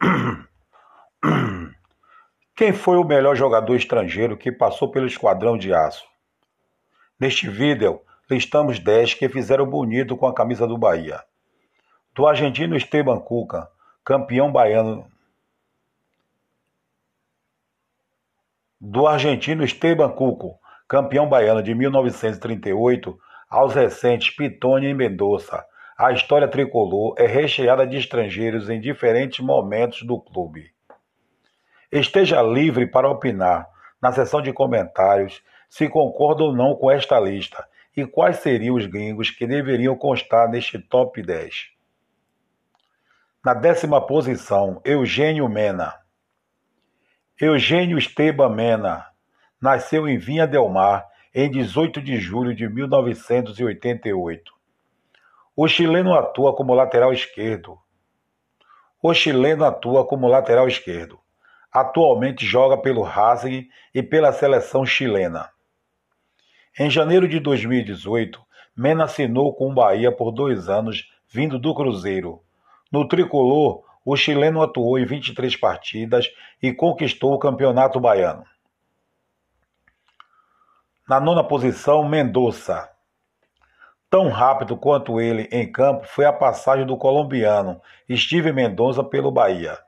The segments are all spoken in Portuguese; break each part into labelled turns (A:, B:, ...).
A: Quem foi o melhor jogador estrangeiro que passou pelo Esquadrão de Aço? Neste vídeo, listamos 10 que fizeram bonito com a camisa do Bahia. Do argentino Esteban Cuca, campeão baiano. Do argentino Esteban Cuco, campeão baiano de 1938, aos recentes Pitônia e Mendonça, a história tricolor é recheada de estrangeiros em diferentes momentos do clube. Esteja livre para opinar na seção de comentários se concorda ou não com esta lista e quais seriam os gringos que deveriam constar neste top 10. Na décima posição, Eugênio Mena. Eugênio Esteban Mena nasceu em Vinha Del Mar em 18 de julho de 1988. O chileno atua como lateral esquerdo. O chileno atua como lateral esquerdo. Atualmente joga pelo Racing e pela seleção chilena. Em janeiro de 2018, Mena assinou com o Bahia por dois anos, vindo do Cruzeiro. No tricolor, o chileno atuou em 23 partidas e conquistou o Campeonato Baiano. Na nona posição, Mendonça. Tão rápido quanto ele em campo foi a passagem do colombiano Steve Mendonça pelo Bahia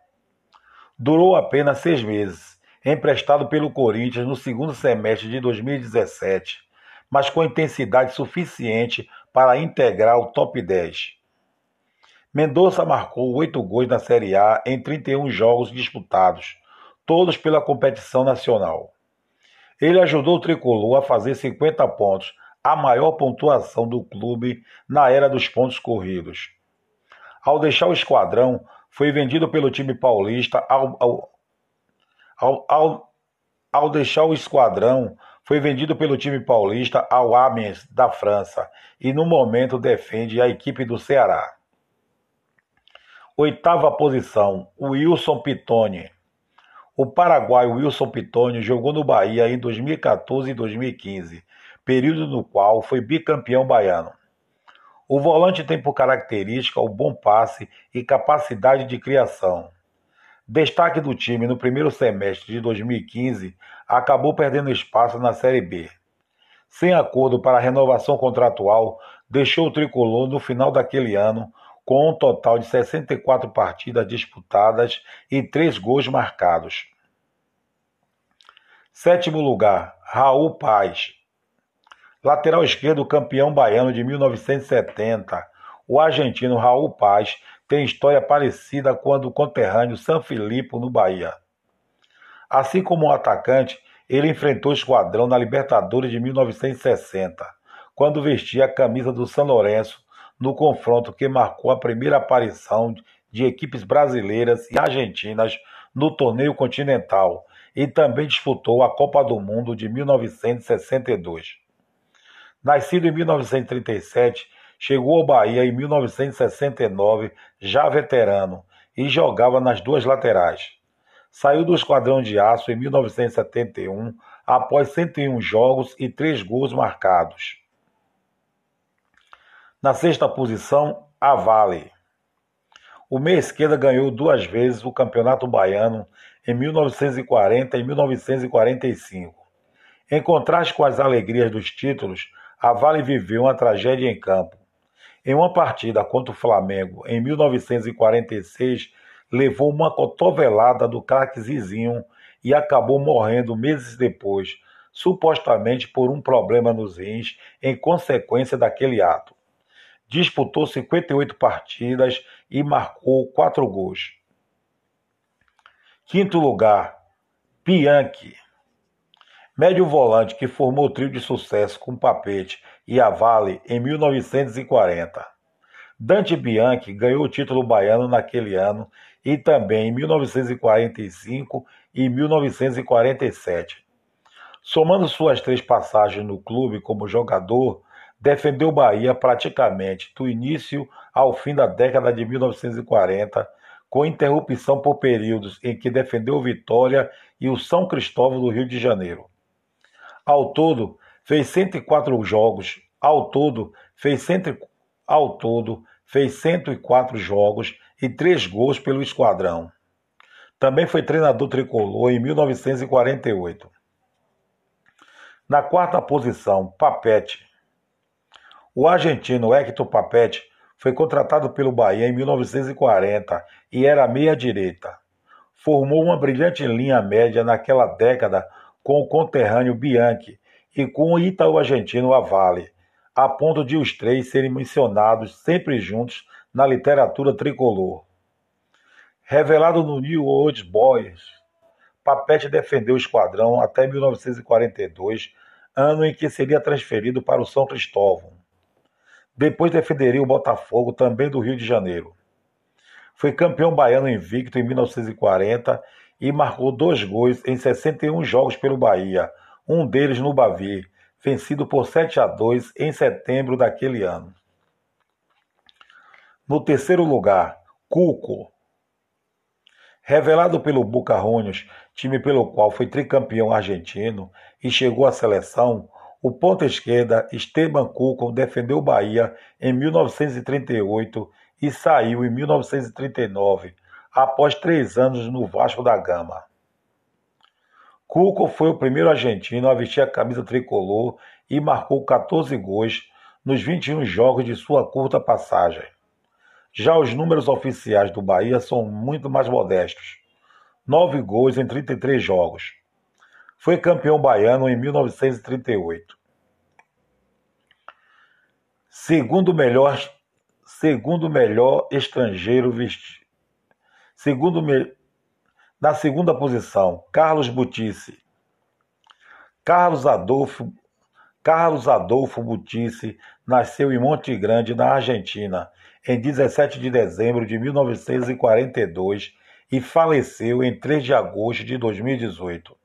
A: durou apenas seis meses, emprestado pelo Corinthians no segundo semestre de 2017, mas com intensidade suficiente para integrar o top 10. Mendonça marcou oito gols na Série A em 31 jogos disputados, todos pela competição nacional. Ele ajudou o tricolor a fazer 50 pontos, a maior pontuação do clube na era dos pontos corridos. Ao deixar o esquadrão, foi vendido pelo time paulista ao, ao, ao, ao, ao deixar o esquadrão, foi vendido pelo time paulista ao Amiens da França e no momento defende a equipe do Ceará. Oitava posição, Wilson Pitoni. O paraguaio Wilson Pitoni jogou no Bahia em 2014 e 2015, período no qual foi bicampeão baiano. O volante tem por característica o bom passe e capacidade de criação. Destaque do time no primeiro semestre de 2015, acabou perdendo espaço na Série B. Sem acordo para renovação contratual, deixou o tricolor no final daquele ano com um total de 64 partidas disputadas e 3 gols marcados. Sétimo lugar, Raul Paz, Lateral esquerdo, campeão baiano de 1970, o argentino Raul Paz tem história parecida com a do conterrâneo Filipe no Bahia. Assim como o atacante, ele enfrentou o esquadrão na Libertadores de 1960, quando vestia a camisa do São Lourenço no confronto que marcou a primeira aparição de equipes brasileiras e argentinas no torneio continental e também disputou a Copa do Mundo de 1962. Nascido em 1937, chegou ao Bahia em 1969, já veterano, e jogava nas duas laterais. Saiu do Esquadrão de Aço em 1971, após 101 jogos e 3 gols marcados. Na sexta posição, a Vale. O meia esquerda ganhou duas vezes o Campeonato Baiano em 1940 e 1945. Em contraste com as alegrias dos títulos, a Vale viveu uma tragédia em campo. Em uma partida contra o Flamengo, em 1946, levou uma cotovelada do craque Zizinho e acabou morrendo meses depois, supostamente por um problema nos rins em consequência daquele ato. Disputou 58 partidas e marcou 4 gols. Quinto lugar, Bianchi. Médio volante que formou o trio de sucesso com Papete e Avale em 1940. Dante Bianchi ganhou o título baiano naquele ano e também em 1945 e 1947. Somando suas três passagens no clube como jogador, defendeu Bahia praticamente do início ao fim da década de 1940, com interrupção por períodos em que defendeu Vitória e o São Cristóvão do Rio de Janeiro. Ao todo, fez 104 jogos. Ao todo, fez, cento, ao todo, fez 104 jogos e 3 gols pelo esquadrão. Também foi treinador tricolor em 1948. Na quarta posição, Papete. O argentino Hector Papete foi contratado pelo Bahia em 1940 e era meia-direita. Formou uma brilhante linha média naquela década com o conterrâneo Bianchi e com o ítalo-argentino Avale, a ponto de os três serem mencionados sempre juntos na literatura tricolor. Revelado no New Old Boys, Papete defendeu o esquadrão até 1942, ano em que seria transferido para o São Cristóvão. Depois defenderia o Botafogo, também do Rio de Janeiro. Foi campeão baiano invicto em 1940 e marcou dois gols em 61 jogos pelo Bahia, um deles no Bavi, vencido por 7 a 2 em setembro daquele ano. No terceiro lugar, Cuco. Revelado pelo Boca Juniors, time pelo qual foi tricampeão argentino e chegou à seleção, o ponta esquerda Esteban Cuco defendeu o Bahia em 1938 e saiu em 1939, após três anos no Vasco da Gama. Cuco foi o primeiro argentino a vestir a camisa tricolor e marcou 14 gols nos 21 jogos de sua curta passagem. Já os números oficiais do Bahia são muito mais modestos: nove gols em 33 jogos. Foi campeão baiano em 1938. Segundo melhor, segundo melhor estrangeiro vestido. Segundo na segunda posição, Carlos Butice. Carlos Adolfo Carlos Adolfo Butice nasceu em Monte Grande, na Argentina, em 17 de dezembro de 1942 e faleceu em 3 de agosto de 2018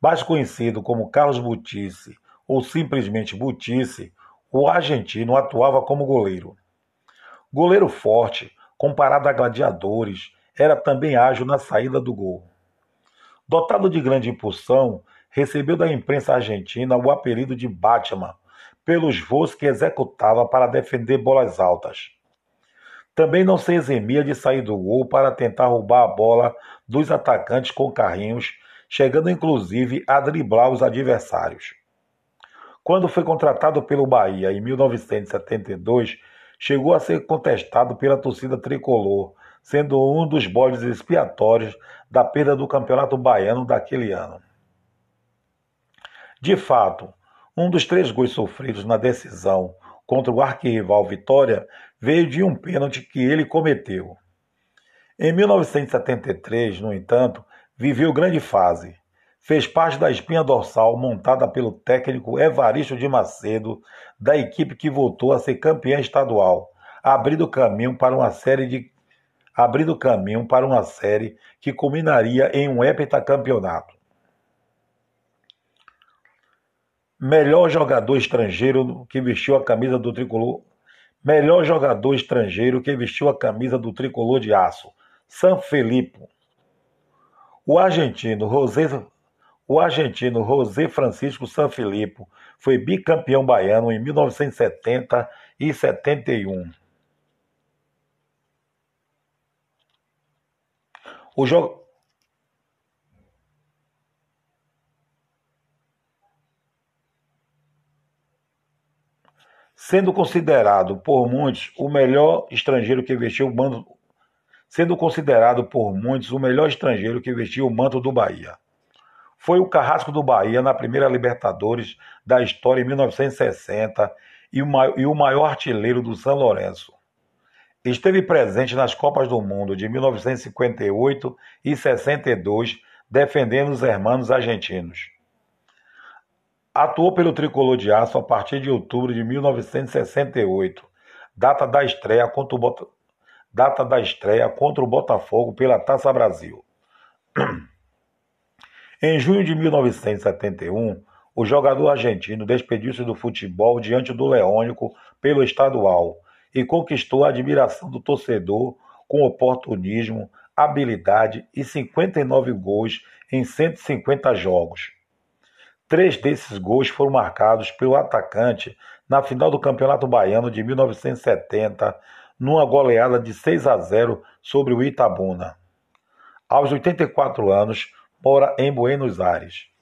A: mais conhecido como Carlos Butice ou simplesmente Butice, o argentino atuava como goleiro. Goleiro forte, comparado a gladiadores, era também ágil na saída do gol. Dotado de grande impulsão, recebeu da imprensa argentina o apelido de Batman, pelos voos que executava para defender bolas altas. Também não se eximia de sair do gol para tentar roubar a bola dos atacantes com carrinhos chegando inclusive a driblar os adversários. Quando foi contratado pelo Bahia em 1972, chegou a ser contestado pela torcida tricolor, sendo um dos bodes expiatórios da perda do Campeonato Baiano daquele ano. De fato, um dos três gols sofridos na decisão contra o arquirrival Vitória veio de um pênalti que ele cometeu. Em 1973, no entanto, viveu grande fase. Fez parte da espinha dorsal montada pelo técnico Evaristo de Macedo, da equipe que voltou a ser campeã estadual, abrindo caminho para uma série de abrindo caminho para uma série que culminaria em um heptacampeonato. Melhor jogador estrangeiro que vestiu a camisa do tricolor. Melhor jogador estrangeiro que vestiu a camisa do tricolor de aço. San Felipe, o argentino José, o argentino José Francisco Sanfilippo foi bicampeão baiano em 1970 e 71. O jogo sendo considerado por muitos o melhor estrangeiro que vestiu o mando sendo considerado por muitos o melhor estrangeiro que vestiu o manto do Bahia. Foi o carrasco do Bahia na primeira Libertadores da história em 1960 e o maior artilheiro do São Lourenço. Esteve presente nas Copas do Mundo de 1958 e 62, defendendo os hermanos argentinos. Atuou pelo tricolor de aço a partir de outubro de 1968, data da estreia contra o, data da estreia contra o Botafogo pela Taça Brasil. Em junho de 1971, o jogador argentino despediu-se do futebol diante do Leônico pelo estadual e conquistou a admiração do torcedor com oportunismo, habilidade e 59 gols em 150 jogos. Três desses gols foram marcados pelo atacante na final do Campeonato Baiano de 1970, numa goleada de 6 a 0 sobre o Itabuna. aos 84 anos, mora em Buenos Aires.